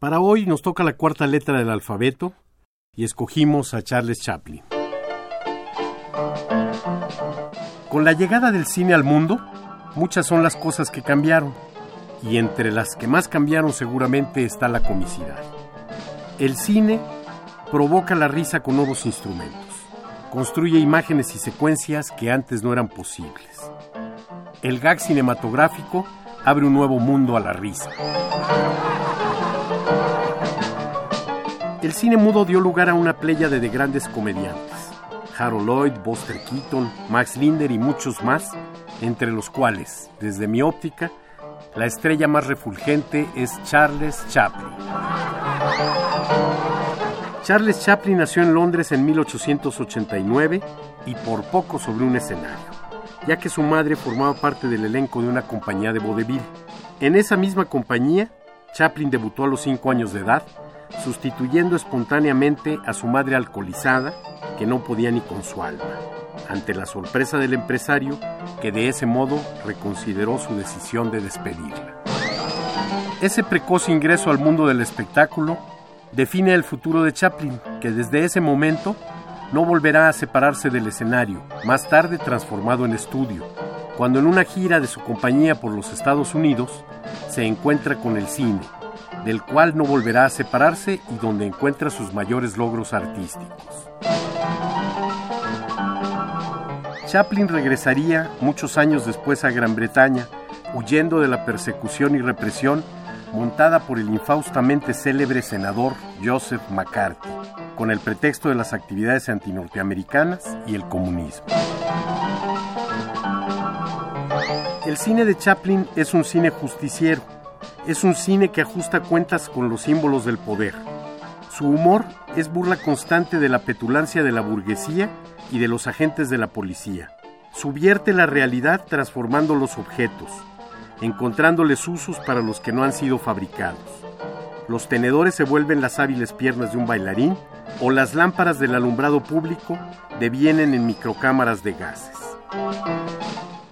Para hoy nos toca la cuarta letra del alfabeto y escogimos a Charles Chaplin. Con la llegada del cine al mundo, muchas son las cosas que cambiaron, y entre las que más cambiaron seguramente está la comicidad. El cine provoca la risa con nuevos instrumentos, construye imágenes y secuencias que antes no eran posibles. El gag cinematográfico abre un nuevo mundo a la risa. El cine mudo dio lugar a una pléyade de grandes comediantes. Harold Lloyd, Buster Keaton, Max Linder y muchos más, entre los cuales, desde mi óptica, la estrella más refulgente es Charles Chaplin. Charles Chaplin nació en Londres en 1889 y por poco sobre un escenario, ya que su madre formaba parte del elenco de una compañía de vodevil. En esa misma compañía, Chaplin debutó a los 5 años de edad, sustituyendo espontáneamente a su madre alcoholizada, que no podía ni con su alma, ante la sorpresa del empresario, que de ese modo reconsideró su decisión de despedirla. Ese precoz ingreso al mundo del espectáculo define el futuro de Chaplin, que desde ese momento no volverá a separarse del escenario, más tarde transformado en estudio, cuando en una gira de su compañía por los Estados Unidos se encuentra con el cine, del cual no volverá a separarse y donde encuentra sus mayores logros artísticos. Chaplin regresaría muchos años después a Gran Bretaña, huyendo de la persecución y represión montada por el infaustamente célebre senador Joseph McCarthy, con el pretexto de las actividades antinorteamericanas y el comunismo. El cine de Chaplin es un cine justiciero, es un cine que ajusta cuentas con los símbolos del poder. Su humor es burla constante de la petulancia de la burguesía y de los agentes de la policía. Subvierte la realidad transformando los objetos, encontrándoles usos para los que no han sido fabricados. Los tenedores se vuelven las hábiles piernas de un bailarín o las lámparas del alumbrado público devienen en microcámaras de gases.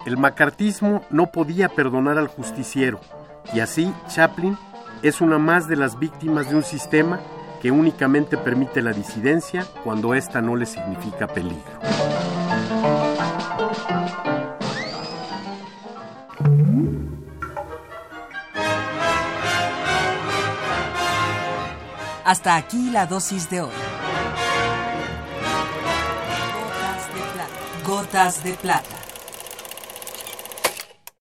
El macartismo no podía perdonar al justiciero y así Chaplin es una más de las víctimas de un sistema que únicamente permite la disidencia cuando ésta no le significa peligro. Hasta aquí la dosis de hoy. Gotas de plata. Gotas de plata.